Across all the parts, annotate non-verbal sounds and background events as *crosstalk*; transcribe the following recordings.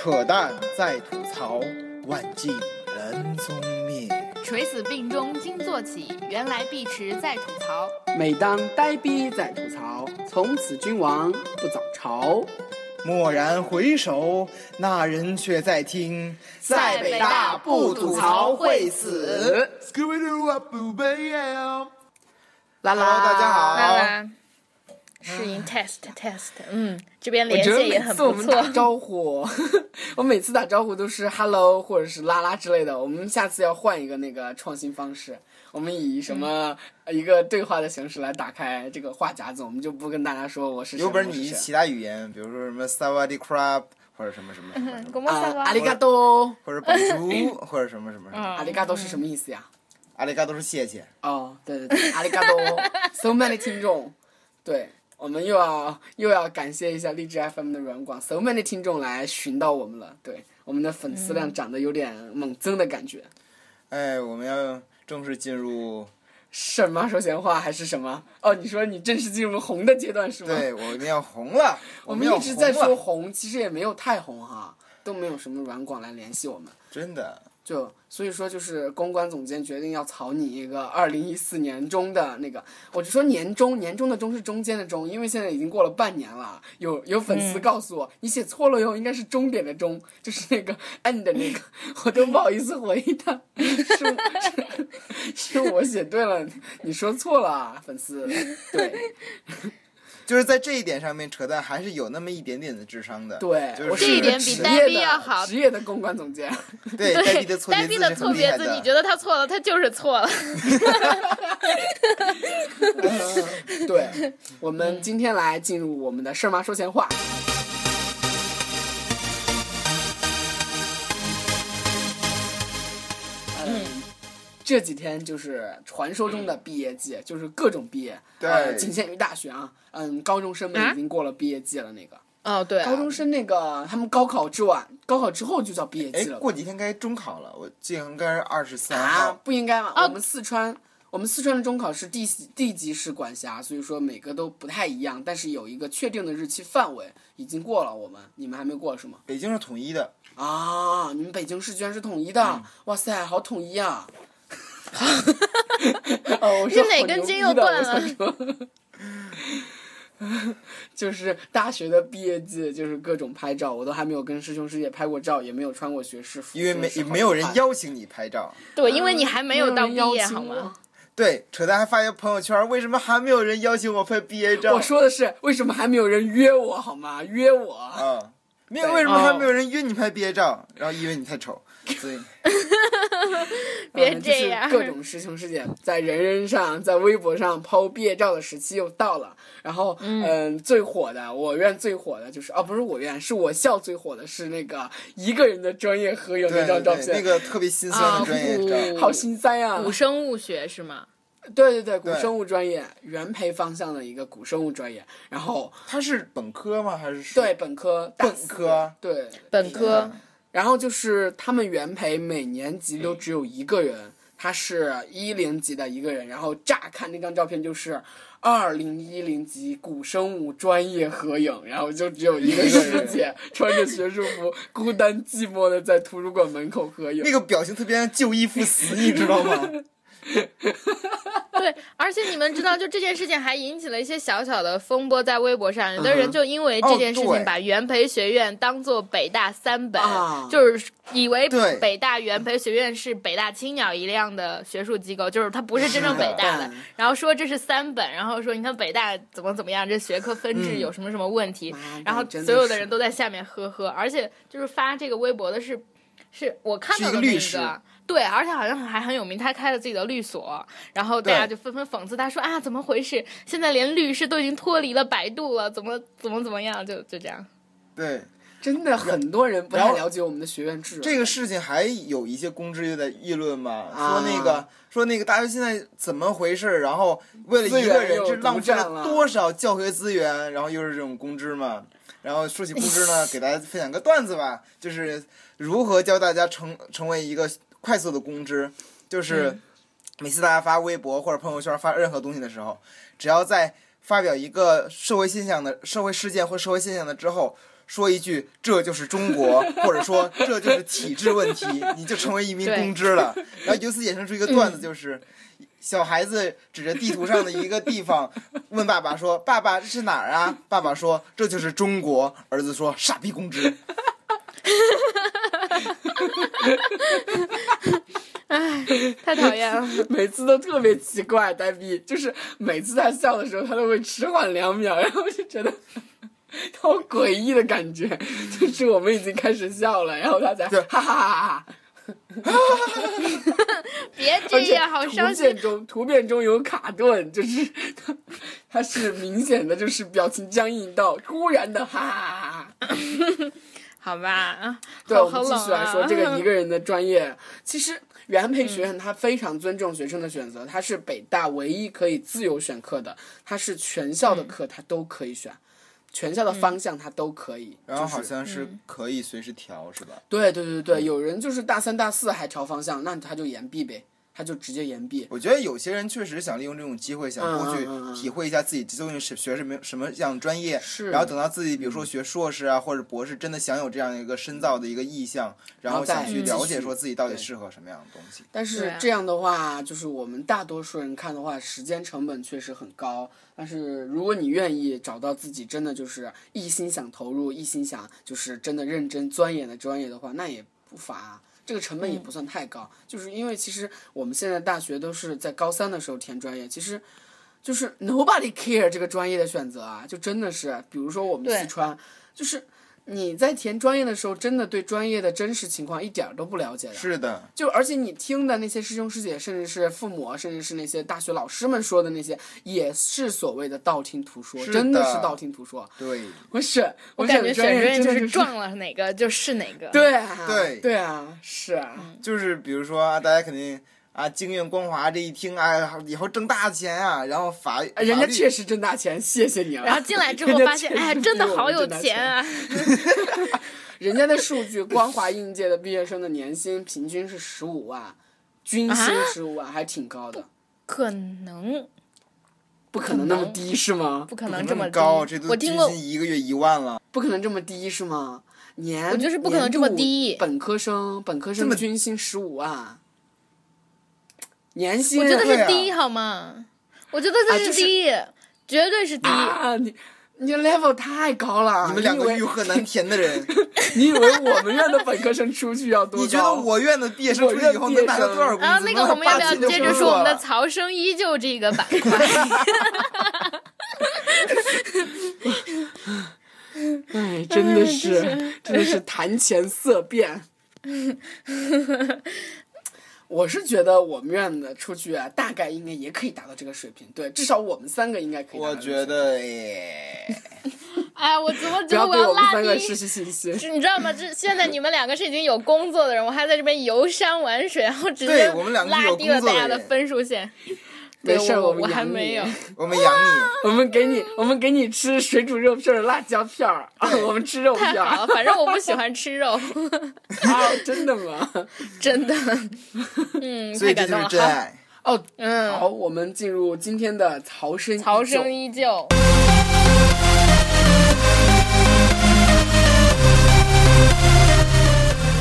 扯淡在吐槽，万径人踪灭。垂死病中惊坐起，原来碧池在吐槽。每当呆逼在吐槽，从此君王不早朝。蓦然回首，那人却在听，在北大不吐槽会死。啦啦，Hello，大家好啦啦，试音 test test，嗯，这边连线也很不每次我们打错。招呼，*laughs* 我每次打招呼都是 hello 或者是啦啦之类的。我们下次要换一个那个创新方式，我们以什么、呃一个对话的形式来打开这个话匣子，我们就不跟大家说我是谁有本事你其他语言，比如说什么萨瓦迪 crab 或者什么什么啊，瓦阿里嘎多，或者本猪或者什么什么什么。*laughs* 阿里嘎多是什么意思呀？阿里嘎多是谢谢。哦，对对对，阿里嘎多，so many 听众，对我们又要又要感谢一下荔枝 FM 的软广，so many 听众来寻到我们了，对我们的粉丝量涨得有点猛增的感觉。哎，我们要正式进入，什么说闲话还是什么？哦，你说你正式进入红的阶段是吗？，对，我们要红了，*laughs* 我们一直在说红，其实也没有太红哈，都没有什么软广来联系我们。真的，就所以说，就是公关总监决定要草拟一个二零一四年中的那个，我就说年中，年中的中是中间的中，因为现在已经过了半年了。有有粉丝告诉我，你写错了哟，应该是终点的终，就是那个 *laughs* end 的那个，*laughs* 我都不好意思回他，是 *laughs* 是是我写对了，你说错了啊，粉丝。对就是在这一点上面，扯淡还是有那么一点点的智商的。对，就是我是这一点比呆职业的逼要好职业的公关总监。*laughs* 对，呆逼的错别字是呆逼的错别字，很厉害的。你觉得他错了，他就是错了。*laughs* 对，我们今天来进入我们的事儿妈说闲话。这几天就是传说中的毕业季，就是各种毕业，对呃，仅限于大学啊。嗯，高中生们啊已经过了毕业季了，那个哦，对高中生那个他们高考之晚，高考之后就叫毕业哎季了，。过几天该中考了，我记得应该是二十三啊，。不应该嘛？哦我们四川，我们四川的中考是地地级市管辖，所以说每个都不太一样，但是有一个确定的日期范围，已经过了。我们你们还没过是吗？北京是统一的，啊，你们北京市居然是统一的，嗯哇塞，好统一啊！*laughs* 哦，我说是哪好牛根筋又逼的我断了想说 *laughs* 就是大学的毕业季，就是各种拍照，我都还没有跟师兄师姐拍过照，也没有穿过学士服，因为没真的是好没有人邀请你拍照。*laughs* 对，因为你还没有到毕业，好吗？对，扯淡还发一个朋友圈，为什么还没有人邀请我拍毕业照？我说的是，为什么还没有人约我好吗？约我。嗯，没有，为什么还哦没有人约你拍毕业照？然后因为你太丑，所以 *laughs* 别嗯这样就是各种师兄师姐在人人上、在微博上抛毕业照的时期又到了。然后，嗯最火的，我院最火的就是，哦，不是我院，是我校最火的是那个一个人的专业合影那张照片，那个特别心酸的专业照。啊好心塞啊！古生物学是吗？对对对，古生物专业，原培方向的一个古生物专业。然后，他是本科吗？还是对本科，大本四科对，本科然后就是他们原培每年级都只有一个人，他是一零级的一个人。然后乍看那张照片就是二零一零级古生物专业合影，然后就只有一个师 *laughs* 姐穿着学术服，孤单寂寞的在图书馆门口合影那。个表情特别像旧衣服 *laughs* 死，你知道吗？*laughs* 对，而且你们知道，就这件事情还引起了一些小小的风波，在微博上，有的人就因为这件事情把元培学院当做北大三本，啊。就是以为北大元培学院是北大青鸟一样的学术机构，就是它不是真正北大的嗯，然后说这是三本，然后说你看北大怎么怎么样，这学科分制有什么什么问题，妈然后所有的人都在下面呵呵，而且就是发这个微博的是。是我看到的那个对，而且好像还很有名，他开了自己的律所，然后大家就纷纷讽刺他说啊，怎么回事？现在连律师都已经脱离了百度了，怎么怎么怎么样？就就这样。对，真的很多人不太了解我们的学院制。这个事情还有一些公知又在议论嘛，啊说那个说那个大学现在怎么回事？然后为了一个人，浪费了多少教学资源？然后又是这种公知嘛。然后说起公知呢，*laughs* 给大家分享个段子吧，就是如何教大家成成为一个快速的公知，就是每次大家发微博或者朋友圈发任何东西的时候，只要在发表一个社会现象的社会事件或社会现象的之后，说一句“这就是中国”，*laughs* 或者说“这就是体制问题”，你就成为一名公知了。然后由此衍生出一个段子，就是。小孩子指着地图上的一个地方，问爸爸说：“爸爸，这是哪儿啊？”爸爸说：“这就是中国。”儿子说：“傻逼公知。*laughs* *laughs* 太讨厌了。*laughs* 每次都特别奇怪，呆逼，就是每次他笑的时候，他都会迟缓两秒，然后就觉得 *laughs* 好诡异的感觉，就是我们已经开始笑了，然后他才对哈哈哈哈。别这样，好图伤心。片中图片中有卡顿，就是他他是明显的就是表情僵硬到突然的哈哈哈哈。好吧，对，好我们继续来说啊这个一个人的专业。其实原培学院他非常尊重学生的选择，他是北大唯一可以自由选课的，他是全校的课他都可以选，全校的方向他都可以。然后就是好像是可以随时调，是吧？对对对对，有人就是大三大四还调方向，那他就延毕呗，他就直接延毕。我觉得有些人确实想利用这种机会，想过去体会一下自己究竟是学什么什么样的专业，是然后等到自己比如说学硕士啊或者博士，真的想有这样一个深造的一个意向，然后再想去了解说自己到底适合什么样的东西。但是这样的话，就是我们大多数人看的话，时间成本确实很高。但是如果你愿意找到自己真的就是一心想投入、一心想就是真的认真钻研的专业的话，那也不乏。这个成本也不算太高，就是因为其实我们现在大学都是在高三的时候填专业，其实就是 *laughs* nobody care 这个专业的选择啊，就真的是，比如说我们四川，就是你在填专业的时候，真的对专业的真实情况一点儿都不了解的。是的，就而且你听的那些师兄师姐，甚至是父母，甚至是那些大学老师们说的那些，也是所谓的道听途说，是真的的是道听途说。对，我选我我感觉选的专业就是撞了哪个就是哪个。对啊，对。对啊，是啊，就是比如说啊，大家肯定啊，京韵光华这一听啊，以后挣大钱啊，然后法哎人家确实挣大钱，谢谢你了。然后进来之后 *laughs* 发现，哎，真的好有钱啊！人家的数据，光华应届的毕业生的年薪平均是十五万，均薪啊十五万，还挺高的，可能不可能那么低是吗？不可能这么低。高，这都均我听，薪一个月一万了。不可能这么低是吗？年我觉得是不可能这么低本科生本科生么均薪十五万，年薪我觉得是低好吗？我觉得这啊就是是低，绝对是低。啊！你你 level 太高了，你们两个欲壑难填的人，*laughs* 你以为我们院的本科生出去要多高？你觉得我院的毕业生出去以后能拿到多少工资？然后那个我们要不要接着说我们的曹生依旧这个板块？*laughs* 哎，真的是，*laughs* 真的是谈钱色变。我是觉得我们院的出去啊，大概应该也可以达到这个水平。对，至少我们三个应该可以达到我。觉得，耶，*laughs* 哎，我怎么不觉得我要拉低三个失去信心。是你知道吗？这现在你们两个是已经有工作的人，我还在这边游山玩水，然后直接我们两个是有拉低了大家的分数线。没事儿我们养你还没有。*laughs* 我们养你。我们给你，我们给你吃水煮肉片儿、辣椒片儿，啊，我们吃肉片反正我不喜欢吃肉，*laughs* 啊！真的吗？真的。*laughs* 嗯，所以这就是太感动了。好，真爱。哦，嗯，好，我们进入今天的曹生曹依旧生依旧。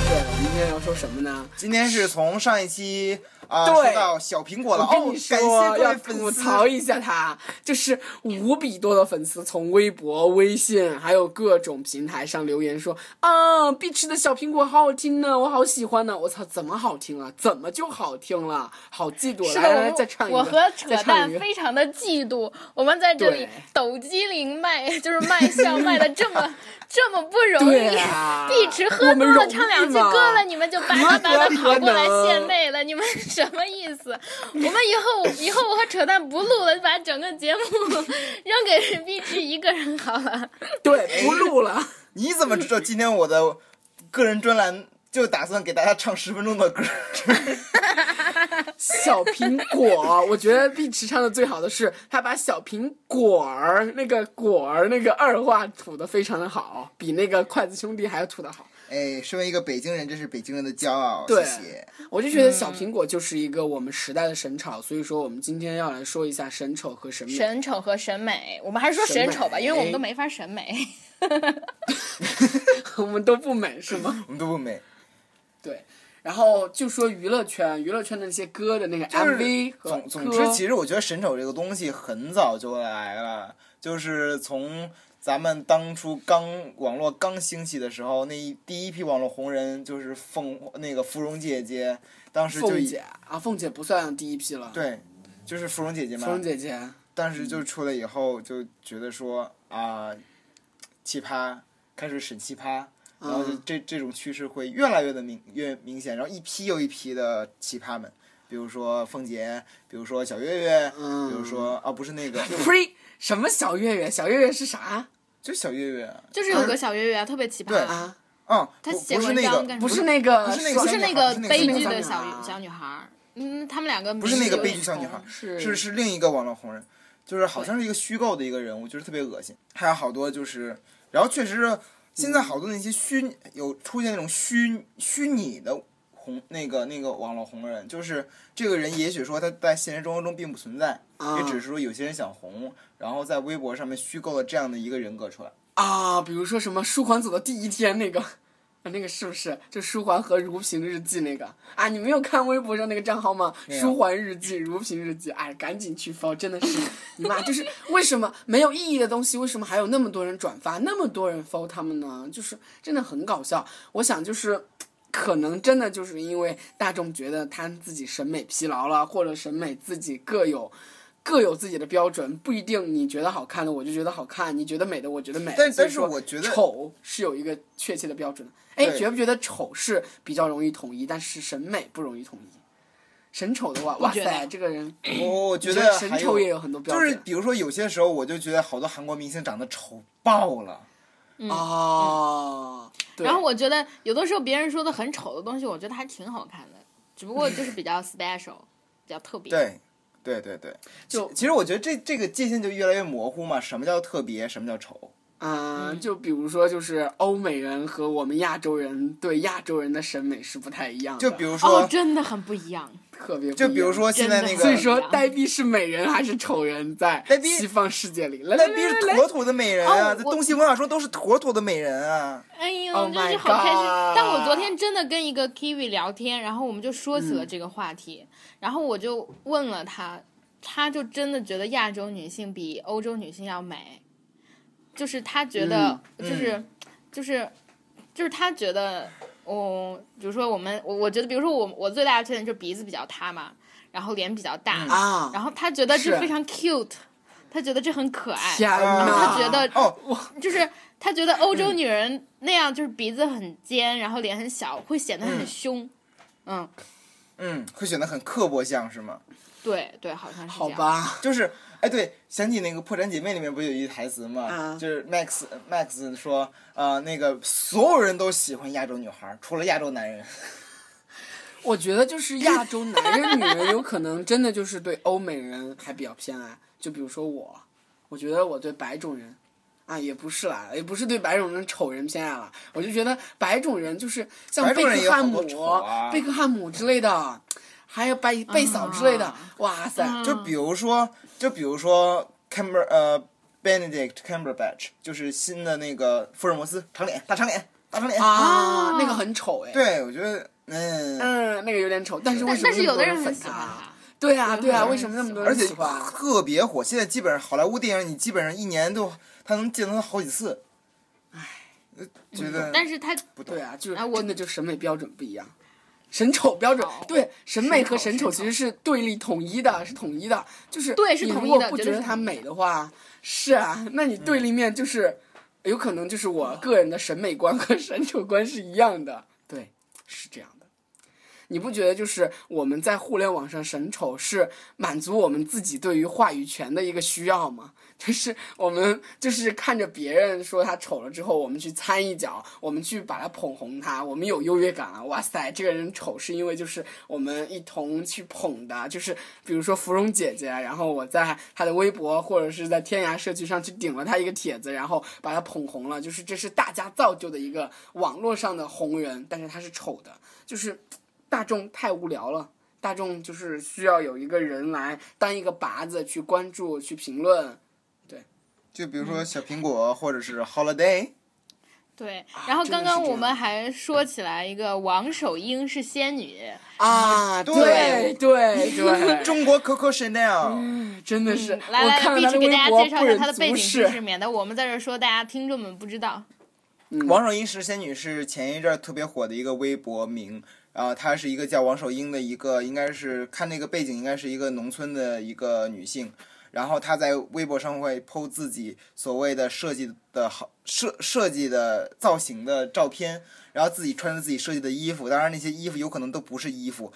对，我们今天要说什么呢？今天是从上一期啊、对说到小苹果了哦，感谢各位粉丝。吐槽一下他，就是无比多的粉丝从微博、微信还有各种平台上留言说啊，碧池的小苹果好好听呢，我好喜欢呢。我操，怎么好听了？怎么就好听了？好嫉妒！是的，来来来，我再唱一个，我和扯淡。非常的嫉妒，我们在这里抖机灵卖，就是卖笑卖的这么 *laughs* 这么不容易。啊碧池喝多了唱两句歌了，你们就巴拉巴拉何德跑过来献媚了，你们什么意思？我们以后以后我和扯淡不录了，把整个节目 *laughs* 扔给碧池一个人好了。对，不录了。你怎么知道今天我的个人专栏就打算给大家唱十分钟的歌？*laughs* 小苹果，我觉得碧池唱的最好的是他把小苹果儿那个果儿那个二话吐的非常的好，比那个筷子兄弟还要吐的好。哎，身为一个北京人，这是北京人的骄傲。对谢谢。我就觉得小苹果就是一个我们时代的神草，所以说我们今天要来说一下神丑和审美。神丑和审美，我们还是说神丑吧，因为我们都没法审美。*laughs* *laughs* 我们都不美是吗？*laughs* 我们都不美，对。然后就说娱乐圈，娱乐圈的那些歌的那个 MV 和总总之，其实我觉得神丑这个东西很早就来了，就是从咱们当初刚网络刚兴起的时候，那一第一批网络红人就是凤那个芙蓉姐姐，当时就凤姐啊，凤姐不算第一批了，，对，就是芙蓉姐姐嘛。芙蓉，姐姐，当时就出来以后就觉得说啊，奇葩开始审奇葩。然后就嗯这这种趋势会越来越的明越明显，然后一批又一批的奇葩们，比如说凤姐，比如说小岳岳，嗯。比如说啊不是那个，*laughs* 呸，什么小月月？小月月是啥就小岳岳，就是有个小月月啊，特别奇对葩，啊？嗯，他写文章不是那个干不是那个，不是那个不是那个悲剧的小小女孩，嗯，他们两个不是那个悲剧小女孩，是是是另一个网络红人，就是好像是一个虚构的一个人物，就是特别恶心。还有好多就是，然后确实是现在好多那些虚有出现那种虚虚拟的红那个那个网络红人，就是这个人也许说他在现实生活中并不存在，啊也只是说有些人想红，然后在微博上面虚构了这样的一个人格出来。啊，比如说什么舒缓走的第一天那个。啊那个是不是就舒缓和如萍日记那个啊？你没有看微博上那个账号吗？舒缓日记、如萍日记，哎，赶紧去 follow，真的是你妈！就是为什么没有意义的东西，为什么还有那么多人转发，那么多人 follow 他们呢？就是真的很搞笑。我想就是。可能真的就是因为大众觉得他自己审美疲劳了，或者审美自己各有各有自己的标准，不一定你觉得好看的我就觉得好看，你觉得美的我觉得美。但但是我觉得丑是有一个确切的标准的。哎，觉不觉得丑是比较容易统一，但是审美不容易统一？审丑的话，哇塞，这个人 *clears throat* 我我觉得还审丑也有有很多标准。就是比如说有些时候我就觉得好多韩国明星长得丑爆了。哦，对然后我觉得有的时候别人说的很丑的东西，我觉得还挺好看的，只不过就是比较 special，*laughs* 比较特别。对，对对对，就其其实我觉得这这个界限就越来越模糊嘛，什么叫特别，什么叫丑？嗯，就比如说，就是欧美人和我们亚洲人对亚洲人的审美是不太一样的，就比如说，哦，真的很不一样。特别就比如说现在那个所以说呆逼是美人还是丑人，在呆逼西方世界里，来那必是妥妥的美人啊，在东西文化说都是妥妥的美人啊。哎呦 Oh 真是好开心。但我昨天真的跟一个 Kiwi 聊天，然后我们就说起了嗯这个话题，然后我就问了他，他就真的觉得亚洲女性比欧洲女性要美，就是他觉得，嗯就是、就是就是他觉得，哦，比如说我们，我我觉得，比如说我我最大的缺点就是鼻子比较塌嘛，然后脸比较大，啊，然后他觉得这是非常 cute，他觉得这很可爱，然后，他觉得哦，就是他觉得欧洲女人那样就是鼻子很尖，然后脸很小，会显得很凶。嗯，嗯，会显得很刻薄像是吗？对对，好像是这样。好吧，就是，哎，对，想起那个《破产姐妹》里面不是有一句台词吗？啊就是 Max Max 说，呃，那个所有人都喜欢亚洲女孩，除了亚洲男人。*laughs* 我觉得就是亚洲男人、女人有可能真的就是对欧美人还比较偏爱，就比如说我，我觉得我对白种人。啊，也不是啦，也不是对白种人丑人偏爱了，我就觉得白种人就是像贝克汉姆、贝克汉姆之类的，还有贝贝嫂之类的，啊哇塞，嗯就比如说，就比如说 Camber 呃 Benedict Cumberbatch，就是新的那个福尔摩斯，长脸，大长脸，大长脸。啊，啊那个很丑哎，对，我觉得，嗯，嗯，那个有点丑，但是为但什么但是有的人那么多粉很喜欢他？对啊，对啊，嗯为什么那么多人喜欢？特别火。现在基本上好莱坞电影，你基本上一年都他能见到他好几次。唉，觉得但是他不对。啊，就是真的就审美标准不一样，审丑标准对审美和审审丑丑。其实是对立统一的，是统一的，就是对是你统一的如果不觉得它美的话，是啊，那你对立面就是有可能就是我个人的审美观和审丑观是一样的，对，是这样的。你不觉得就是我们在互联网上审丑是满足我们自己对于话语权的一个需要吗？就是我们就是看着别人说他丑了之后，我们去掺一脚，我们去把他捧红他，我们有优越感了。哇塞，这个人丑是因为就是我们一同去捧的，就是比如说芙蓉姐姐，然后我在她的微博或者是在天涯社区上去顶了她一个帖子，然后把她捧红了，就是这是大家造就的一个网络上的红人，但是他是丑的，就是大众太无聊了。大众就是需要有一个人来当一个靶子去关注、去评论，就比如说小苹果或者是 Holiday，对，然后刚刚我们还说起来一个王守英是仙女，啊，对对对，*laughs* 中国 Coco Chanel，真的是，嗯来来来，我看了他的必须给大家介绍一下她的背景知视识，。免得我们在这儿说大家听众们不知道。王守英是仙女是前一阵儿特别火的一个微博名，然后她是一个叫王守英的一个，应该是看那个背景应该是一个农村的一个女性，然后他在微博上会 PO 自己所谓的设计的好设设计的造型的照片，然后自己穿着自己设计的衣服，当然那些衣服有可能都不是衣服，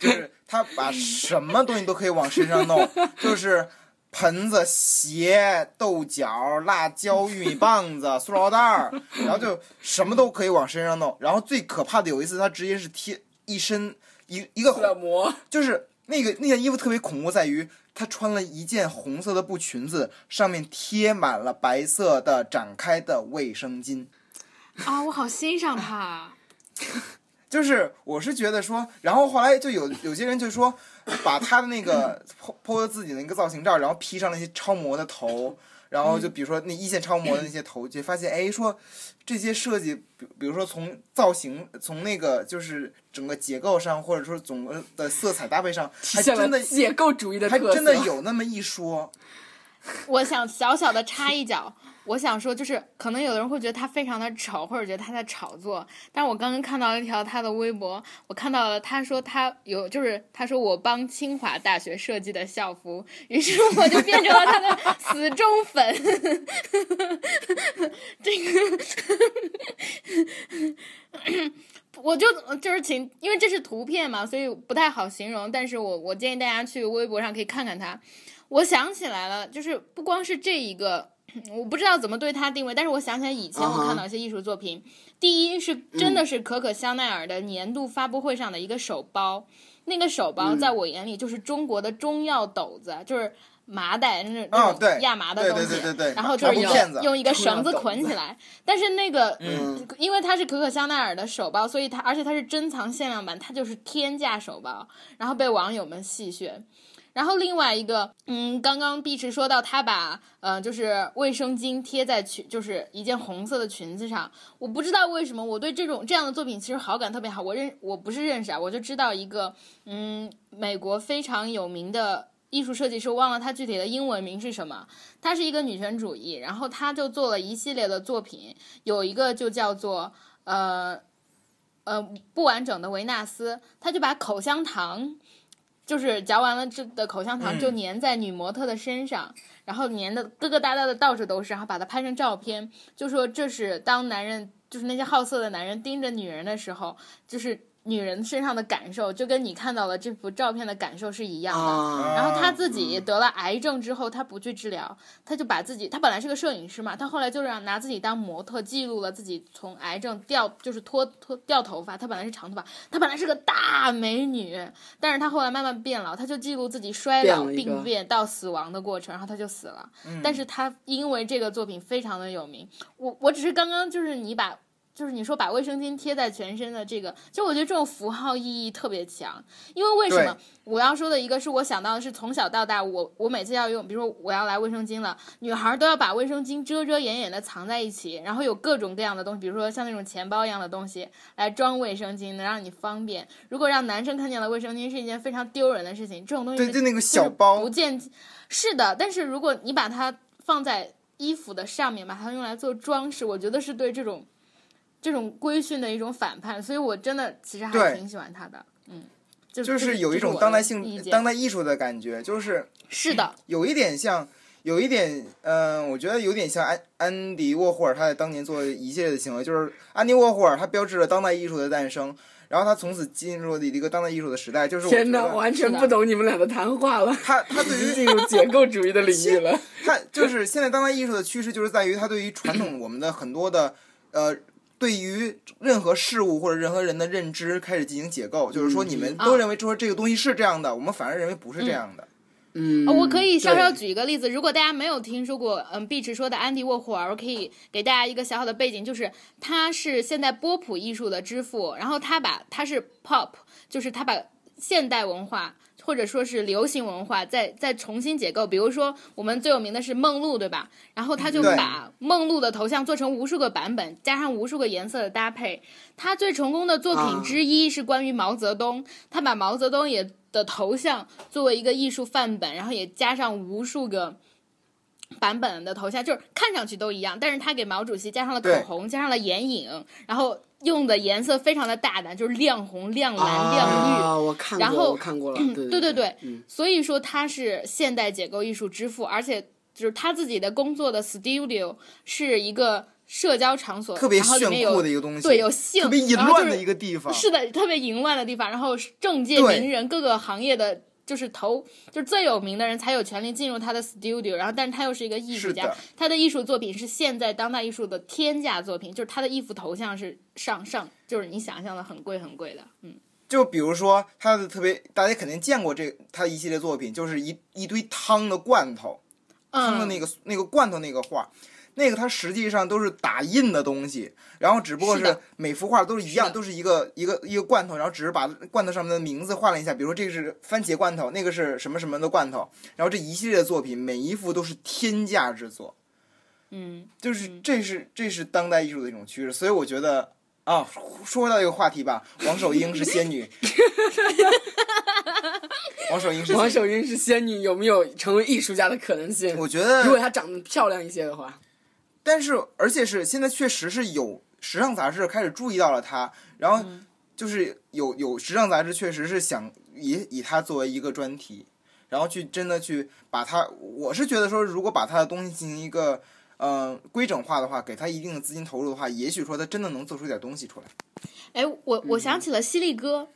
就是他把什么东西都可以往身上弄，就是。盆子、鞋、豆角、辣椒、玉米棒子、塑料袋儿，然后就什么都可以往身上弄。然后最可怕的有一次，他直接是贴一身一一个塑料膜，就是那个那件衣服特别恐怖，在于她穿了一件红色的布裙子，上面贴满了白色的展开的卫生巾。啊，我好欣赏她。*laughs* 就是我是觉得说，然后后来就有有些人就说，把她的那个 po po 自己的一个造型照，然后 P 上那些超模的头，然后就比如说那一线超模的那些头，就发现哎说这些设计，比比如说从造型，从那个就是整个结构上，或者说总的色彩搭配上，体现还真的了解构主义的特色。还真的有那么一说。我想小小的插一脚，我想说，就是可能有的人会觉得他非常的丑，或者觉得他在炒作。但是我刚刚看到一条他的微博，我看到了他说他有，就是他说我帮清华大学设计的校服，于是我就变成了他的死忠粉。这个。我就就是请，因为这是图片嘛，所以不太好形容。但是我我建议大家去微博上可以看看他。我想起来了，就是不光是这一个，*clears throat* 我不知道怎么对他定位，但是我想起来以前我看到一些艺术作品第一是真的是可可香奈儿的年度发布会上的一个手包，那个手包在我眼里就是中国的中药斗子，就是。麻袋那哦那对种亚麻的东西，对对对对然后就是用用一个绳子捆起来，但是那个嗯因为它是可可香奈儿的手包，所以它而且它是珍藏限量版，它就是天价手包，然后被网友们戏谑。然后另外一个，嗯，刚刚碧池说到他把呃就是卫生巾贴在裙，就是一件红色的裙子上，我不知道为什么我对这种这样的作品其实好感特别好。我认我不是认识啊，我就知道一个嗯美国非常有名的。艺术设计师，我忘了他具体的英文名是什么。他是一个女权主义，然后他就做了一系列的作品，有一个就叫做呃呃不完整的维纳斯，他就把口香糖，就是嚼完了这的口香糖就粘在女模特的身上，然后粘的疙疙瘩瘩的到处都是，然后把它拍成照片，就说这是当男人就是那些好色的男人盯着女人的时候，就是女人身上的感受，就跟你看到了这幅照片的感受是一样的。啊，然后她自己得了癌症之后，她不去治疗，她就把自己，她本来是个摄影师嘛，她后来就让拿自己当模特，记录了自己从癌症掉，就是脱脱掉头发，她本来是长头发，她本来是个大美女，但是她后来慢慢变老，她就记录自己衰老、病变到死亡的过程，然后她就死了。但是她因为这个作品非常的有名，我我只是刚刚就是你把。就是你说把卫生巾贴在全身的这个，就我觉得这种符号意义特别强，因为为什么我要说的一个是我想到的是从小到大，我我每次要用，比如说我要来卫生巾了，女孩都要把卫生巾遮遮掩掩的藏在一起，然后有各种各样的东西，比如说像那种钱包一样的东西来装卫生巾，能让你方便。如果让男生看见了卫生巾是一件非常丢人的事情，这种东西对，就那个小包不，见，是的，但是如果你把它放在衣服的上面，把它用来做装饰，我觉得是对这种这种规训的一种反叛，所以我真的其实还挺喜欢他的，嗯，就就是有一种当代性、当代艺术的感觉，就是是的，有一点像，有一点，嗯、我觉得有点像安安迪沃霍尔他在当年做的一系列的行为，就是安迪沃霍尔他标志着当代艺术的诞生，然后他从此进入了一个当代艺术的时代，就是我天哪，觉得完全不懂你们俩的谈话了。他他对于进入结构主义的领域了。他就是现在当代艺术的趋势，就是在于他对于传统我们的很多的呃，对于任何事物或者任何人的认知开始进行解构，就是说你们都认为说这个东西是这样的，我们反而认为不是这样的。嗯呃我可以稍稍举一个例子，如果大家没有听说过，嗯，碧池说的安迪沃霍尔，我可以给大家一个小小的背景，就是他是现代波普艺术的之父，然后他把他是 pop，就是他把现代文化或者说是流行文化再再重新解构，比如说我们最有名的是梦露，对吧？然后他就把梦露的头像做成无数个版本，加上无数个颜色的搭配。他最成功的作品之一是关于毛泽东，他把毛泽东也的头像作为一个艺术范本，然后也加上无数个。版本的头像就是看上去都一样，但是他给毛主席加上了口红，加上了眼影，然后用的颜色非常的大胆，就是亮红、亮蓝、亮绿。啊，我看过，然后我看过了，对对对对对，嗯所以说他是现代解构艺术之父，而且就是他自己的工作的 studio 是一个社交场所，特别炫酷的一个东西，对有性，特别淫乱的一个地方。是的，特别淫乱的地方，然后政界名人各个行业的。就是头，就是最有名的人才有权利进入他的 studio，然后，但是他又是一个艺术家的，他的艺术作品是现在当代艺术的天价作品，就是他的一幅头像是上上，就是你想象的很贵很贵的，嗯，就比如说他的特别，大家肯定见过这他一系列作品，就是一一堆汤的罐头，汤的那个，个、那个罐头那个画，那个它实际上都是打印的东西，然后只不过是每幅画都是一样，是都是一个一个一个罐头，然后只是把罐头上面的名字换了一下，比如说这个是番茄罐头，那个是什么什么的罐头，然后这一系列的作品每一幅都是天价之作，嗯，就是这是这是当代艺术的一种趋势，所以我觉得。啊，说到这个话题吧，王守英是仙女，*laughs* 王守英是王守英是仙女，有没有成为艺术家的可能性？我觉得如果她长得漂亮一些的话，但是而且是现在确实是有时尚杂志开始注意到了他，然后就是有有时尚杂志确实是想以以他作为一个专题，然后去真的去把他，我是觉得说如果把他的东西进行一个呃规整化的话，给他一定的资金投入的话，也许说他真的能做出点东西出来。哎，我我想起了犀利哥。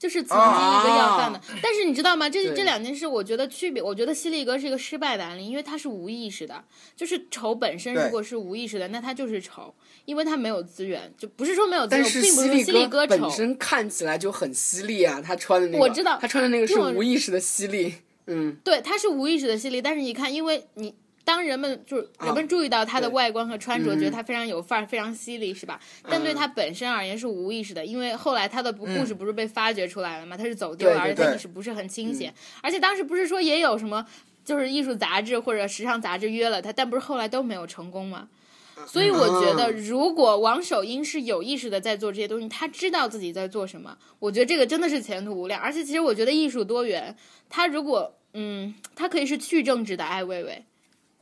就是曾经一个要饭的，但是你知道吗？这对这两件事，我觉得区别，我觉得犀利哥是一个失败的案例，因为他是无意识的。就是丑本身如果是无意识的，那他就是丑，因为他没有资源，就不是说没有资源，但是并不是犀犀利哥丑。本身看起来就很犀利啊，他穿的那个，我知道他穿的那个是无意识的犀利，嗯，对，他是无意识的犀利，但是你看，因为你当人们就是人们注意到他的外观和穿着，嗯觉得他非常有范儿，非常犀利，是吧？但对他本身而言是无意识的，因为后来他的故事不是被发掘出来了嘛，他是走丢了，而且他对意识不是很清醒，而且当时不是说也有什么。就是艺术杂志或者时尚杂志约了他，但不是后来都没有成功吗？所以我觉得，如果王守英是有意识的在做这些东西，他知道自己在做什么，我觉得这个真的是前途无量。而且，其实我觉得艺术多元，他如果嗯，他可以是去政治的艾薇薇，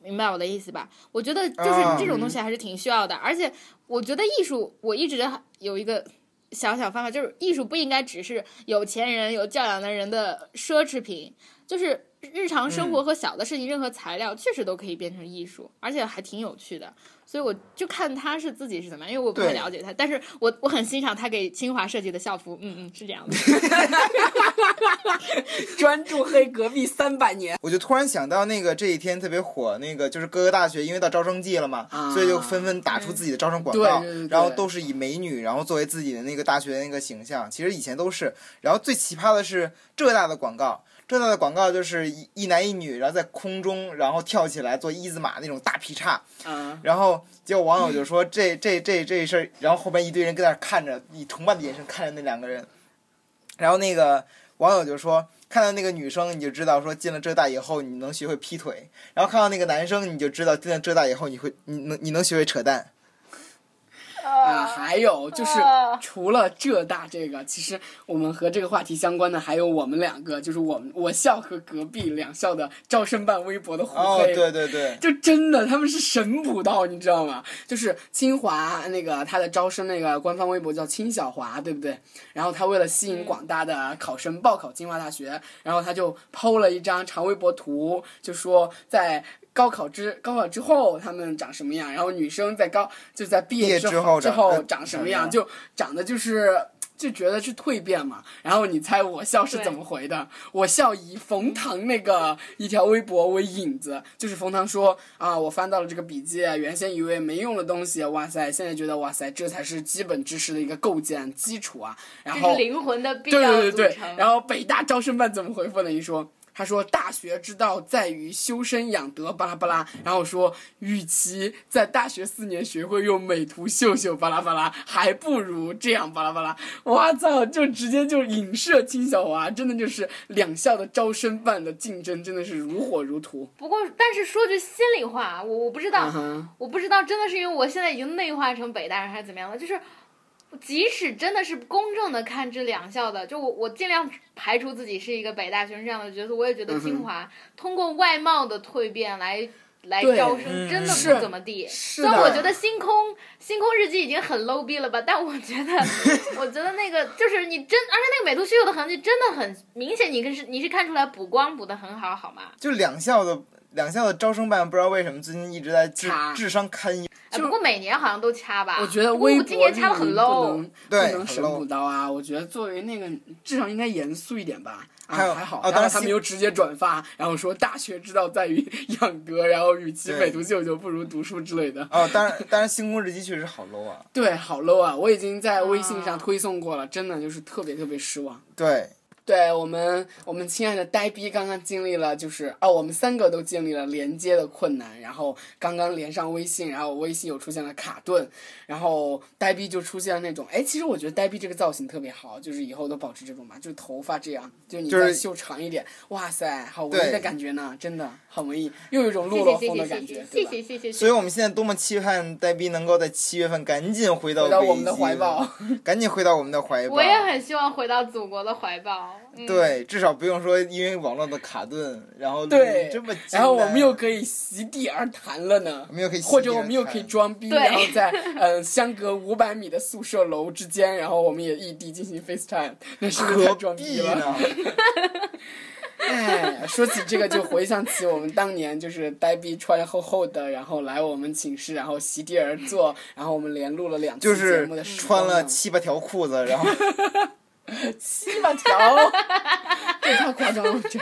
明白我的意思吧？我觉得就是啊这种东西还是挺需要的。而且，我觉得艺术，我一直有一个小小方法，就是艺术不应该只是有钱人、有教养的人的奢侈品，就是日常生活和小的事情，任何材料确实都可以变成艺术，而且还挺有趣的。所以我就看他是自己是怎么样，因为我不太了解他，但是我我很欣赏他给清华设计的校服，嗯嗯，是这样的。*laughs* *laughs* 专注黑隔壁三百年，我就突然想到那个这一天特别火，那个就是各个大学因为到招生季了嘛，啊所以就纷纷打出自己的招生广告，对对对对然后都是以美女，然后作为自己的那个大学的那个形象。其实以前都是，然后最奇葩的是浙大的广告，浙大的广告就是一一男一女，然后在空中然后跳起来做一字马那种大劈叉，啊，然后结果网友就说这这这这事儿，然后后边一堆人跟那儿看着，以崇拜的眼神看着那两个人，然后那个网友就说。看到那个女生，你就知道说进了浙大以后你能学会劈腿；然后看到那个男生，你就知道进了浙大以后你会你能你能学会扯淡。啊，还有就是除了浙大这个，其实我们和这个话题相关的还有我们两个，就是我们我校和隔壁两校的招生办微博的互哦，黑。对对对，就真的他们是神补刀，你知道吗？就是清华那个他的招生那个官方微博叫清小华，对不对？然后他为了吸引广大的考生报考清华大学，然后他就剖了一张长微博图，就说在。高考之高考之后，他们长什么样？然后女生在高就在毕业之毕业之后之后长什么样？就长得就是就觉得是蜕变嘛。然后你猜我校是怎么回的？我校以冯唐那个一条微博为引子，就是冯唐说啊，我翻到了这个笔记，原先以为没用的东西，哇塞，现在觉得哇塞，这才是基本知识的一个构建基础啊。然后这是灵魂的必对要对对对对。，然后北大招生办怎么回复呢？一说。他说：“大学之道在于修身养德，巴拉巴拉。”然后说，与其在大学四年学会用美图秀秀，巴拉巴拉，还不如这样，巴拉巴拉。我操，就直接就影射金小华，真的就是两校的招生办的竞争，真的是如火如荼。不过，但是说句心里话，我我不知道，我不知道，真的是因为我现在已经内化成北大人还是怎么样了？就是，即使真的是公正的看这两校的，就我我尽量排除自己是一个北大学生这样的角色，我也觉得清华、通过外貌的蜕变来。来招生嗯真的不怎么地，虽然我觉得星空星空日记已经很 low 逼了吧，但我觉得 *laughs* 我觉得那个就是你真，而且那个美图秀秀的痕迹真的很明显，你可是你是看出来补光补的很好，好吗？就两校的两校的招生办，不知道为什么最近一直在智智商堪忧。哎，就不过每年好像都掐吧。我觉得微博我今年掐的很 low。不能对不能神 low 补刀啊！我觉得作为那个至少应该严肃一点吧。啊，还有还好，哦当然然后他们新又直接转发，然后说大学之道在于养德，然后与其对美图秀秀不如读书之类的。哦，当然，当然，星空日记确实好 low 啊。对，好 low 啊！我已经在微信上啊推送过了，真的就是特别特别失望。对，对我们，我们亲爱的呆逼刚刚经历了，就是哦，我们三个都经历了连接的困难，然后刚刚连上微信，然后微信又出现了卡顿，然后呆逼就出现了那种，哎，其实我觉得呆逼这个造型特别好，就是以后都保持这种嘛，就是头发这样，就你就是再修长一点，哇塞，好文艺的感觉呢，真的很文艺，又有一种谢落落风的感觉，谢谢对吧？谢谢谢谢。所以我们现在多么期盼呆逼能够在七月份赶紧回到回到我们的怀抱，赶紧回到我们的怀抱。我也很希望回到祖国的怀抱。嗯、，对，至少不用说因为网络的卡顿，然后对这么，然后我们又，可以席地而谈了呢。我们又可以或者我们又可以装逼，然后在呃相隔五百米的宿舍楼之间，然后我们也异地进行 FaceTime，那是不是太何装逼了？呢？*laughs* 哎，说起这个就回想起我们当年就是呆逼穿厚厚的，然后来我们寝室，然后席地而坐，然后我们连录了两期节就是目的时穿了七八条裤子，然后 *laughs* *laughs* 七八条，*laughs* 这太夸张了。这，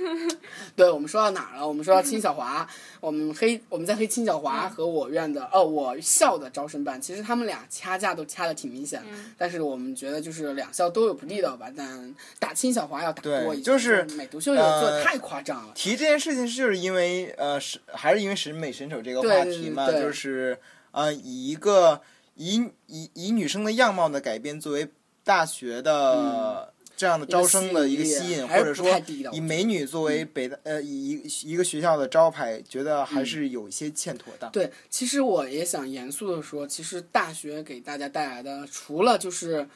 *laughs* 对我们说到哪儿了？我们说到青小华，我们黑我们在黑青小华和我院的哦，我校的招生办，其实他们俩掐架都掐的挺明显，但是我们觉得就是两校都有不地道吧，但打青小华要打对多一些，就是美图秀秀做的呃太夸张了。提这件事情是，就是因为呃，是还是因为审美神手这个话题嘛，就是呃，以一个以以以女生的样貌的改变作为大学的这样的招生的一个吸引，或者说以美女作为北大呃以一一个学校的招牌，觉得还是有一些欠妥当。对，其实我也想严肃的说，其实大学给大家带来的，除了就是，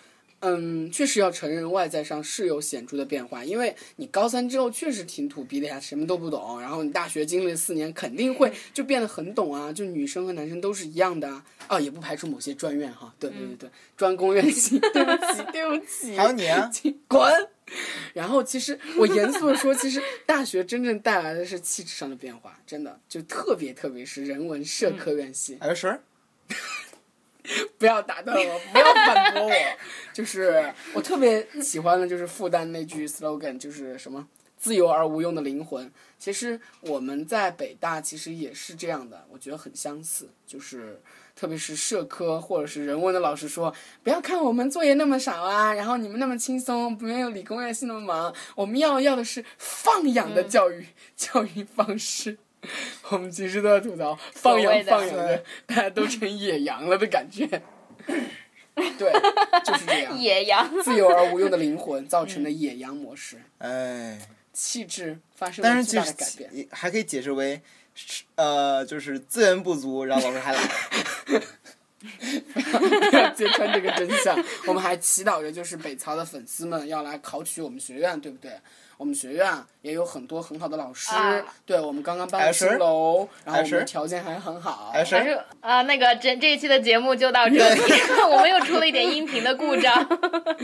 嗯，确实要承认外在上是有显著的变化，因为你高三之后确实挺土逼的呀，什么都不懂，然后你大学经历了四年，肯定会就变得很懂啊，就女生和男生都是一样的啊，啊，也不排除某些专院哈，对对对对，专攻院系，对不起对不起，还有你啊，请滚！然后其实我严肃的说，其实大学真正带来的是气质上的变化，真的就特别特别是人文社科院系。还有谁？*laughs* *laughs* 不要打断我，不要反驳我。就是我特别喜欢的就是复旦那句 slogan，就是什么“自由而无用的灵魂”。其实我们在北大其实也是这样的，我觉得很相似。就是特别是社科或者是人文的老师说，不要看我们作业那么少啊，然后你们那么轻松，没有理工院系那么忙。我们要要的是放养的教育、教育方式。*laughs* 我们其实都在吐槽放养所谓的放羊的，大家都成野羊了的感觉。*laughs* 对，就是这样。野羊。自由而无用的灵魂造成的野羊模式，哎，气质发生了巨大的改变。还可以解释为，呃，就是资源不足，然后老师还来了。不要揭穿这个真相。我们还祈祷着，就是北曹的粉丝们要来考取我们学院，对不对？我们学院也有很多很好的老师，啊对我们刚刚搬了新楼，然后我们的条件还很好。还有谁反正啊，那个这这一期的节目就到这里，我们又出了一点音频的故障，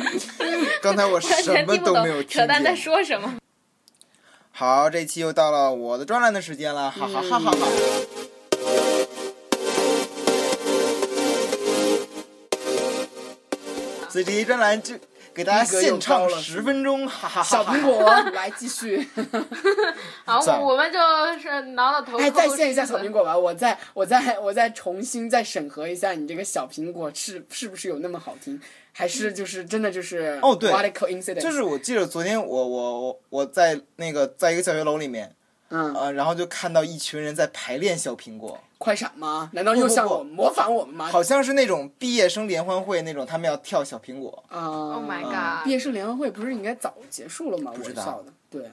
*laughs* 刚才我 *laughs* 什么都没有懂，扯淡在。说什么。好，这期又到了我的专栏的时间了，哈哈哈哈哈。所以这一专栏就给大家献唱十分钟，哈哈哈哈。小苹果 *laughs* 来继续。*laughs* 好，我们就是挠挠头。哎，再抠抠现一下小苹果吧，我再我再我再重新再审核一下你这个小苹果是是不是有那么好听，还是就是真的就是哦对就是我记得昨天我我我我在那个在一个教学楼里面，嗯，呃，然后就看到一群人在排练小苹果，快闪吗？难道又像我们模仿我们吗？好像是那种毕业生联欢会那种，他们要跳小苹果。啊 Oh my 嗯 god！毕业生联欢会不是应该早结束了吗？我知道的，对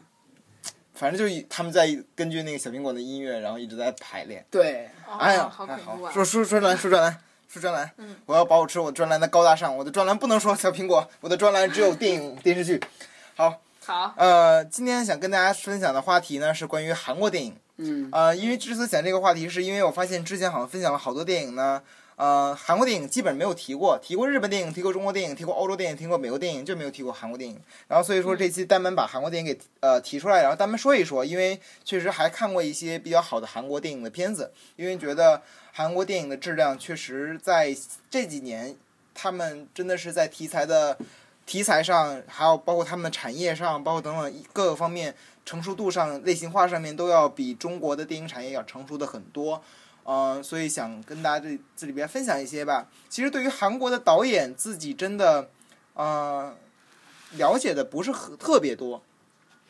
反正就以他们在根据那个小苹果的音乐，然后一直在排练。对，哎呀，好，恐怖啊！说说专栏，说专栏，说专栏。嗯，我要保持我专栏的高大上，我的专栏不能说小苹果，我的专栏只有电影电视剧。好，好，呃，今天想跟大家分享的话题呢是关于韩国电影。嗯呃，因为之所以讲这个话题，是因为我发现之前好像分享了好多电影呢，呃，韩国电影基本没有提过，提过日本电影，提过中国电影，提过欧洲电影，提过美国电影，就没有提过韩国电影。然后所以说这期单门把韩国电影给呃提出来，然后单门说一说，因为确实还看过一些比较好的韩国电影的片子，因为觉得韩国电影的质量确实在这几年，他们真的是在题材的题材上，还有包括他们的产业上，包括等等各个方面成熟度上、类型化上面都要比中国的电影产业要成熟的很多。嗯、所以想跟大家这这里边分享一些吧。其实对于韩国的导演，自己真的，呃，了解的不是很特别多。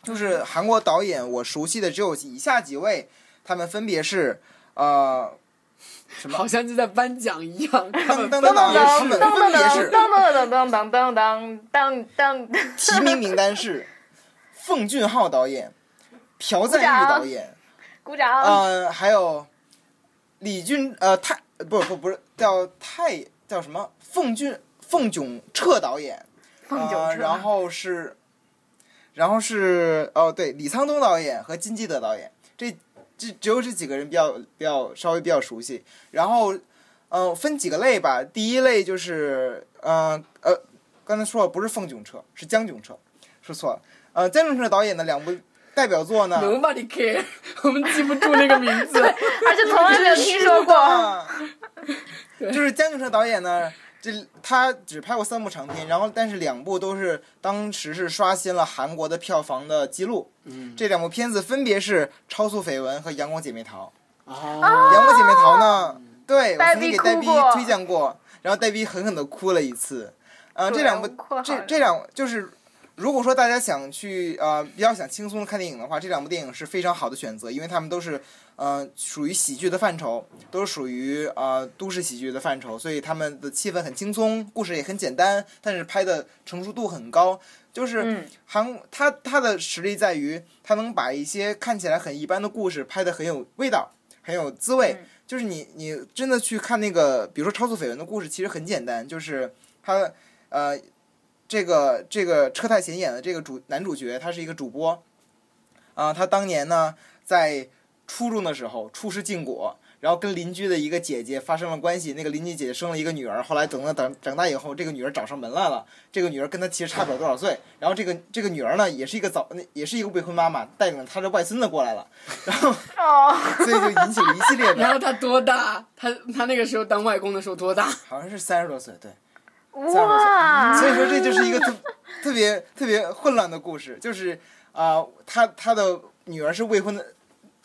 就是韩国导演，我熟悉的只有以下几位，他们分别是，呃，什么？好像就在颁奖一样。当当当当当当当当当当当当当当当当。提名名单是：奉俊昊导演、朴赞玉导演，鼓掌。嗯、呃，还有李俊呃太不不不是叫太叫什么？奉俊奉炯彻导演，奉炯彻、然后是。然后是哦，对，李沧东导演和金基德导演，这这只有这几个人比较比较稍微比较熟悉，然后呃分几个类吧，第一类就是呃呃刚才说了不是凤炯彻是江炯彻，说错了，呃江炯彻导演的两部代表作呢。*laughs* Nobody care，*laughs* 我们记不住那个名字。而且从来没有听说过。啊，*laughs* 就是江炯车导演呢，这他只拍过三部长片，然后但是两部都是当时是刷新了韩国的票房的记录。嗯这两部片子分别是《超速绯闻》和《阳光姐妹淘》。哦，《阳光姐妹淘》呢，对我曾经给黛碧推荐过，然后黛碧狠狠的哭了一次。呃，这两部这这两就是。如果说大家想去呃比较想轻松的看电影的话，这两部电影是非常好的选择，因为他们都是呃属于喜剧的范畴，都是属于呃都市喜剧的范畴，所以他们的气氛很轻松，故事也很简单，但是拍的成熟度很高。就是嗯韩他他的实力在于他能把一些看起来很一般的故事拍得很有味道，很有滋味。嗯就是你你真的去看那个，比如说《超速绯闻》的故事，其实很简单，就是他呃这个这个车太贤演的这个主男主角，他是一个主播，啊、他当年呢在初中的时候出事禁果，然后跟邻居的一个姐姐发生了关系，那个邻居姐姐生了一个女儿，后来等到长长大以后，这个女儿找上门来了，这个女儿跟她其实差不了多少岁，*laughs* 然后这个这个女儿呢也是一个早也是一个未婚妈妈，带领她的外孙子过来了，然后 *laughs* 哦，*laughs* 所以就引起了一系列的，然后她多大？她她那个时候当外公的时候多大？好像是三十多岁，对。哇！所以说这就是一个特特别特别混乱的故事，就是啊、他他的女儿是未婚的，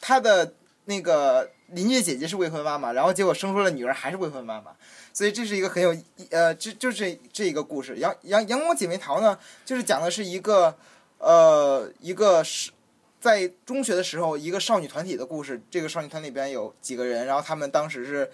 他的那个邻居姐姐是未婚妈妈，然后结果生出了女儿还是未婚妈妈，所以这是一个很有呃，这就是这一个故事。阳阳阳光姐妹淘呢，就是讲的是一个呃一个是。在中学的时候，一个少女团体的故事。这个少女团里边有几个人，然后他们当时是，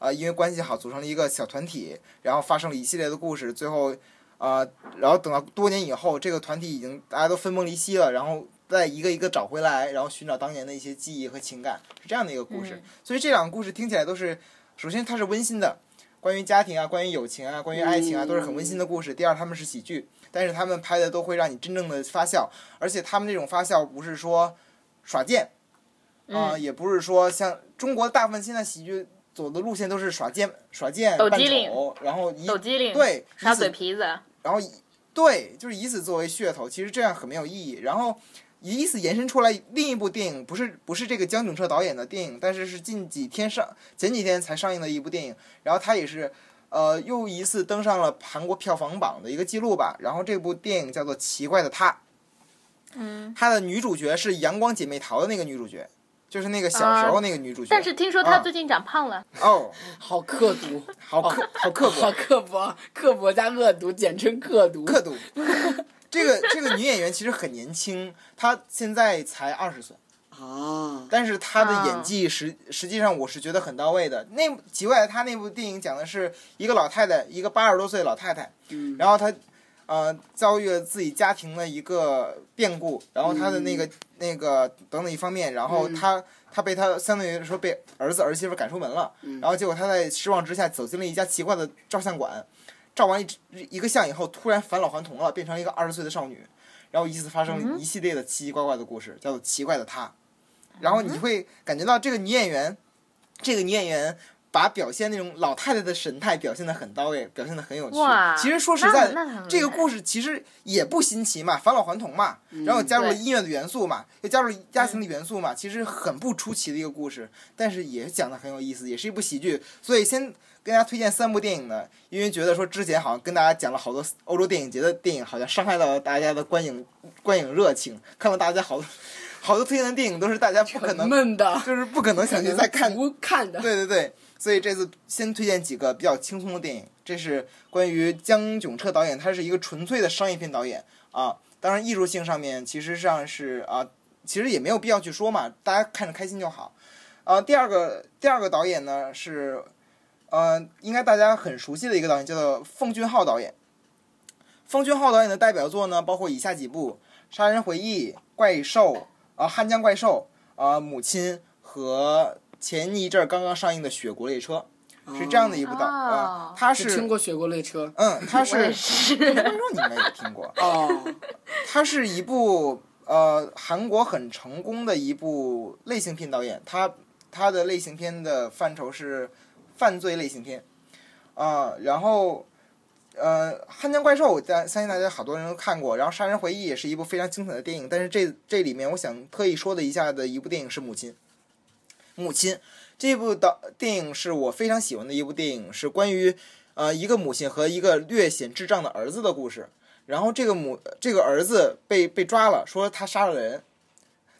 呃，因为关系好，组成了一个小团体，然后发生了一系列的故事。最后，呃，然后等到多年以后，这个团体已经大家都分崩离析了，然后再一个一个找回来，然后寻找当年的一些记忆和情感，是这样的一个故事。所以这两个故事听起来都是，首先它是温馨的，关于家庭啊，关于友情啊，关于爱情啊，都是很温馨的故事。第二，他们是喜剧，但是他们拍的都会让你真正的发笑，而且他们这种发笑不是说耍贱，啊、也不是说像中国大部分现在喜剧走的路线都是耍贱、耍贱、扮抖机灵丑，然后以抖机灵，对耍嘴皮子，然后以对，就是以此作为噱头，其实这样很没有意义。然后以此延伸出来另一部电影，不是不是这个江炯彻导演的电影，但是是近几天上前几天才上映的一部电影。然后它也是呃又一次登上了韩国票房榜的一个记录吧。然后这部电影叫做《奇怪的他》，嗯，她的女主角是《阳光姐妹淘》的那个女主角，就是那个小时候那个女主角。但是听说她最近长胖了。哦，好刻毒，好刻好刻薄 *laughs* 好，刻薄，刻薄加恶毒，简称刻毒。刻毒。这个这个女演员其实很年轻，她现在才二十岁。啊，但是她的啊。演技实实际上我是觉得很到位的。那部奇怪的她那部电影讲的是一个老太太，一个八十多岁的老太太，嗯。然后她呃遭遇了自己家庭的一个变故，然后她的那个、那个等等一方面，然后嗯。她她被她相当于说被儿子儿媳妇赶出门了，嗯。然后结果她在失望之下走进了一家奇怪的照相馆，照完一一个相以后，突然返老还童了，变成一个二十岁的少女，然后以此发生了一系列的奇奇怪怪的故事，叫做《奇怪的她》。然后你会感觉到这个女演员，这个女演员把表现那种老太太的神态表现得很到位，表现得很有趣哇。其实说实在那那很厉害这个故事其实也不新奇嘛，返老还童嘛，然后加入了音乐的元素嘛，又加入了家庭的元素嘛，其实很不出奇的一个故事，但是也讲得很有意思，也是一部喜剧。所以先跟大家推荐三部电影呢，因为觉得说之前好像跟大家讲了好多欧洲电影节的电影，好像伤害到了大家的观影观影热情，看到大家好多 *laughs* 好多推荐的电影都是大家不可能，闷的，就是不可能想去再看。不看的。对对对，所以这次先推荐几个比较轻松的电影。这是关于江炯彻导演，他是一个纯粹的商业片导演啊。当然，艺术性上面其实上是啊，其实也没有必要去说嘛，大家看着开心就好。啊，第二个第二个导演呢是，呃，应该大家很熟悉的一个导演，叫做奉俊昊导演。奉俊昊导演的代表作呢，包括以下几部：《杀人回忆》、《怪兽》啊，《汉江怪兽》啊，《母亲》和前一阵儿刚刚上映的《雪国列车》，是这样的一部导他是听是过《雪国列车嗯，他是我也是。为什么你们也听过？》哦，他是一部呃韩国很成功的一部类型片导演，他他的类型片的范畴是犯罪类型片啊、然后。呃，《汉江怪兽》大相信大家好多人都看过，然后《杀人回忆》也是一部非常精彩的电影，但是这这里面我想特意说的一下的一部电影是《母亲》。母亲这部导电影是我非常喜欢的一部电影，是关于呃一个母亲和一个略显智障的儿子的故事。然后这个母这个儿子被被抓了，说他杀了人，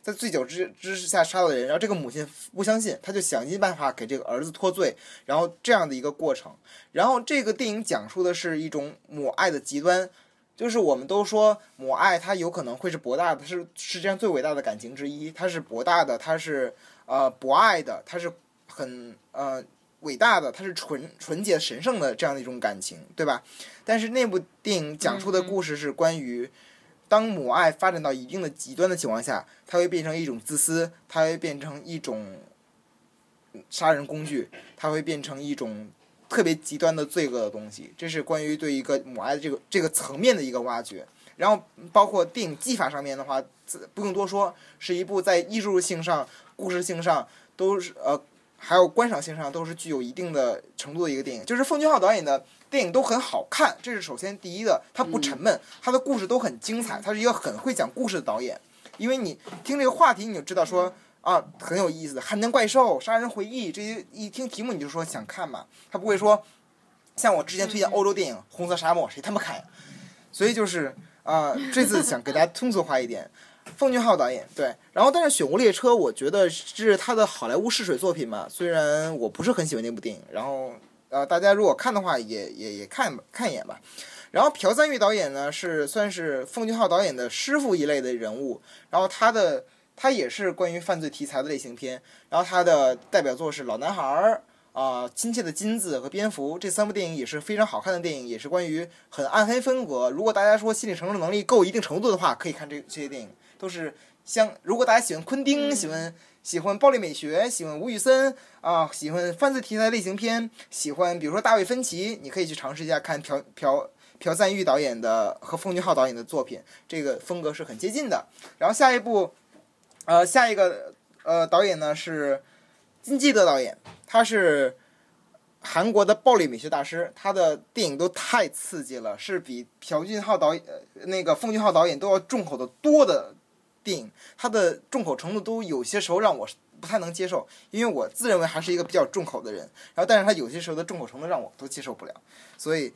在醉酒之之下杀了人。然后这个母亲不相信，他就想尽办法给这个儿子脱罪，然后这样的一个过程。然后这个电影讲述的是一种母爱的极端，就是我们都说母爱它有可能会是博大的，是世界上最伟大的感情之一，它是博大的，它是呃博爱的，它是很呃伟大的，它是纯纯洁神圣的这样的一种感情，对吧？但是那部电影讲述的故事是关于。当母爱发展到一定的极端的情况下，它会变成一种自私，它会变成一种杀人工具，它会变成一种特别极端的罪恶的东西。这是关于对一个母爱的这个这个层面的一个挖掘。然后包括电影技法上面的话，自不用多说，是一部在艺术性上、故事性上都是呃，还有观赏性上都是具有一定的程度的一个电影。就是奉俊昊导演的电影都很好看，这是首先第一的，他不沉闷，他的故事都很精彩，他是一个很会讲故事的导演。因为你听这个话题，你就知道说啊很有意思的《汉江怪兽》《杀人回忆》这些一听题目你就说想看嘛，他不会说像我之前推荐欧洲电影《红色沙漠》，谁他妈看呀？所以就是啊、这次想给大家通俗化一点。奉俊昊导演对，然后但是《雪国列车》我觉得是他的好莱坞试水作品嘛，虽然我不是很喜欢那部电影，然后呃大家如果看的话也也也看看一眼吧。然后朴赞玉导演呢是算是奉俊昊导演的师傅一类的人物，然后他的他也是关于犯罪题材的类型片，然后他的代表作是《老男孩》儿》啊、亲切的金子和蝙蝠这三部电影也是非常好看的电影，也是关于很暗黑风格。如果大家说心理承受能力够一定程度的话，可以看这这些电影，都是像。如果大家喜欢昆汀，喜欢喜欢暴力美学，喜欢吴宇森啊，喜欢犯罪题材类型片，喜欢比如说大卫芬奇，你可以去尝试一下看朴朴朴赞玉导演的和奉俊昊导演的作品，这个风格是很接近的。然后下一部，呃，下一个呃导演呢是金基德导演，他是韩国的暴力美学大师，他的电影都太刺激了，是比朴俊昊导演、呃那个奉俊昊导演都要重口的多的电影，它的重口程度都有些时候让我不太能接受，因为我自认为还是一个比较重口的人。然后，但是他有些时候的重口程度让我都接受不了，所以，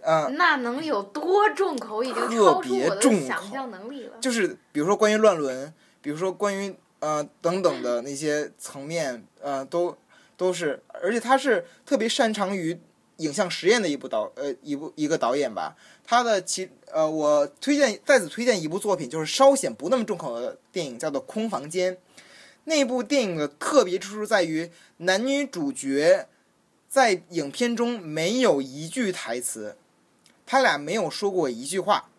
呃，那能有多重口？已经特超出我的别重想口象能力了。就是比如说关于乱伦，比如说关于呃等等的那些层面，呃，都都是，而且他是特别擅长于影像实验的一部导呃一部一个导演吧。他的其呃，我推荐在此推荐一部作品，就是稍显不那么重口的电影，叫做《空房间》。那部电影的特别之处在于，男女主角在影片中没有一句台词，他俩没有说过一句话。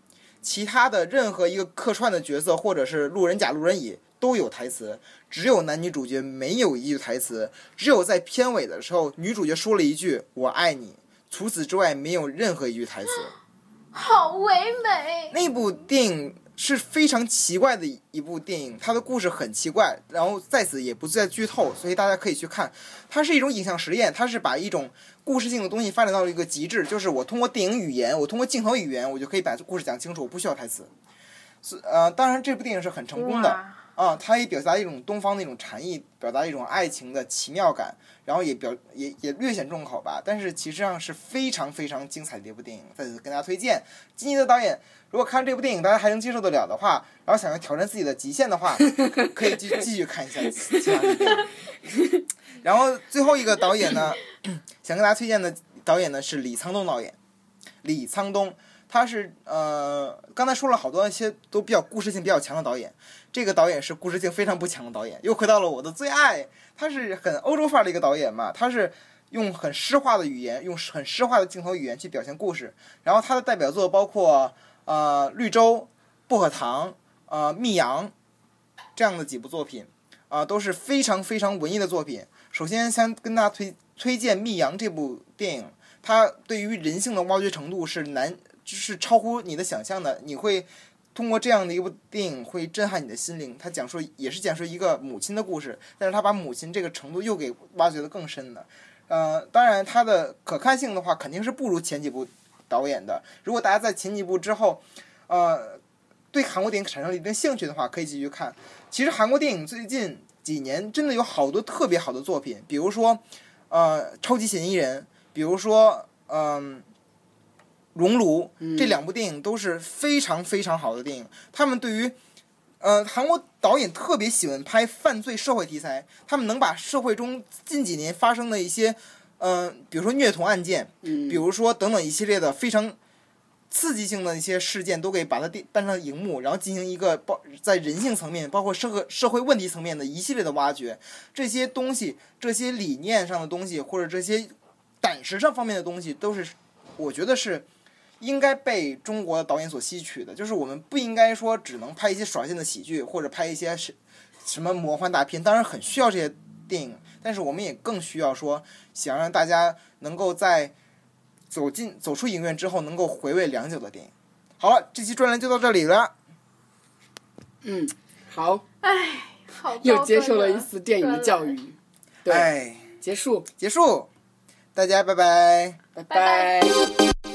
其他的任何一个客串的角色，或者是路人甲、路人乙都有台词，只有男女主角没有一句台词。只有在片尾的时候，女主角说了一句“我爱你”，除此之外没有任何一句台词。*laughs* 好唯美。那部电影是非常奇怪的一一部电影，它的故事很奇怪，然后在此也不再剧透，所以大家可以去看。它是一种影像实验，它是把一种故事性的东西发展到了一个极致，就是我通过电影语言，我通过镜头语言，我就可以把故事讲清楚，我不需要台词。是呃，当然这部电影是很成功的。哇啊，它也表达一种东方的一种禅意，表达一种爱情的奇妙感，然后也表也也略显重口吧，但是其实上是非常非常精彩的一部电影，在此跟大家推荐。金妮的导演，如果看这部电影大家还能接受得了的话，然后想要挑战自己的极限的话，*laughs* 可以继继续看一下其他的电影。然后最后一个导演呢，*coughs* 想跟大家推荐的导演呢是李沧东导演，李沧东。他是呃，刚才说了好多一些都比较故事性比较强的导演，这个导演是故事性非常不强的导演，又回到了我的最爱。他是很欧洲范儿的一个导演嘛，他是用很诗化的语言，用很诗化的镜头语言去表现故事。然后他的代表作包括呃《绿洲》《薄荷糖》呃《密阳》这样的几部作品，啊、都是非常非常文艺的作品。首先先跟大家推推荐《密阳》这部电影，它对于人性的挖掘程度是难，是超乎你的想象的。你会通过这样的一部电影会震撼你的心灵。它讲述也是讲述一个母亲的故事，但是他把母亲这个程度又给挖掘的更深了。呃，当然它的可看性的话，肯定是不如前几部导演的。如果大家在前几部之后，呃，对韩国电影产生了一定兴趣的话，可以继续看。其实韩国电影最近几年真的有好多特别好的作品，比如说呃《超级嫌疑人》，比如说嗯。熔炉这两部电影都是非常非常好的电影，他们对于，呃，韩国导演特别喜欢拍犯罪社会题材，他们能把社会中近几年发生的一些，呃，比如说虐童案件，比如说等等一系列的非常刺激性的一些事件，都给把它电搬上荧幕，然后进行一个包在人性层面，包括社会社会问题层面的一系列的挖掘。这些东西，这些理念上的东西，或者这些胆识上方面的东西，都是我觉得是应该被中国导演所吸取的。就是我们不应该说只能拍一些耍性的喜剧，或者拍一些什什么魔幻大片，当然很需要这些电影，但是我们也更需要说，想让大家能够在走进走出影院之后，能够回味良久的电影。好了，这期专栏就到这里了。嗯，好，好又接受了一次电影的教育。对，哎，结束，结束，大家拜拜。拜拜拜拜